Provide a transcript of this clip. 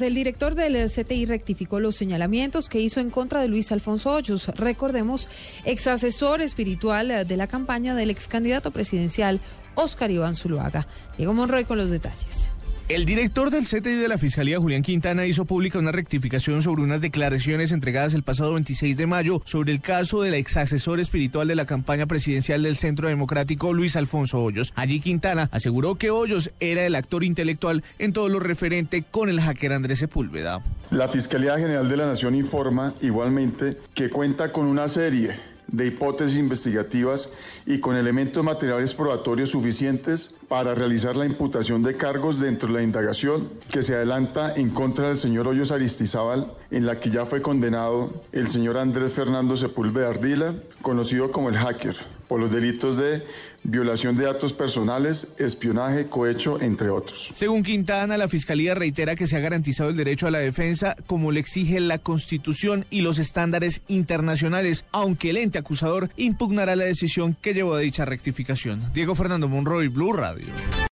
El director del CTI rectificó los señalamientos que hizo en contra de Luis Alfonso Hoyos, recordemos, ex asesor espiritual de la campaña del ex candidato presidencial Oscar Iván Zuluaga. Diego Monroy con los detalles. El director del CTI de la Fiscalía, Julián Quintana, hizo pública una rectificación sobre unas declaraciones entregadas el pasado 26 de mayo sobre el caso del ex asesor espiritual de la campaña presidencial del Centro Democrático, Luis Alfonso Hoyos. Allí Quintana aseguró que Hoyos era el actor intelectual en todo lo referente con el hacker Andrés Sepúlveda. La Fiscalía General de la Nación informa igualmente que cuenta con una serie de hipótesis investigativas y con elementos materiales probatorios suficientes para realizar la imputación de cargos dentro de la indagación que se adelanta en contra del señor Hoyos Aristizábal, en la que ya fue condenado el señor Andrés Fernando Sepúlveda Ardila, conocido como el hacker por los delitos de violación de datos personales, espionaje, cohecho, entre otros. Según Quintana, la Fiscalía reitera que se ha garantizado el derecho a la defensa como le exige la Constitución y los estándares internacionales, aunque el ente acusador impugnará la decisión que llevó a dicha rectificación. Diego Fernando Monroy, Blue Radio.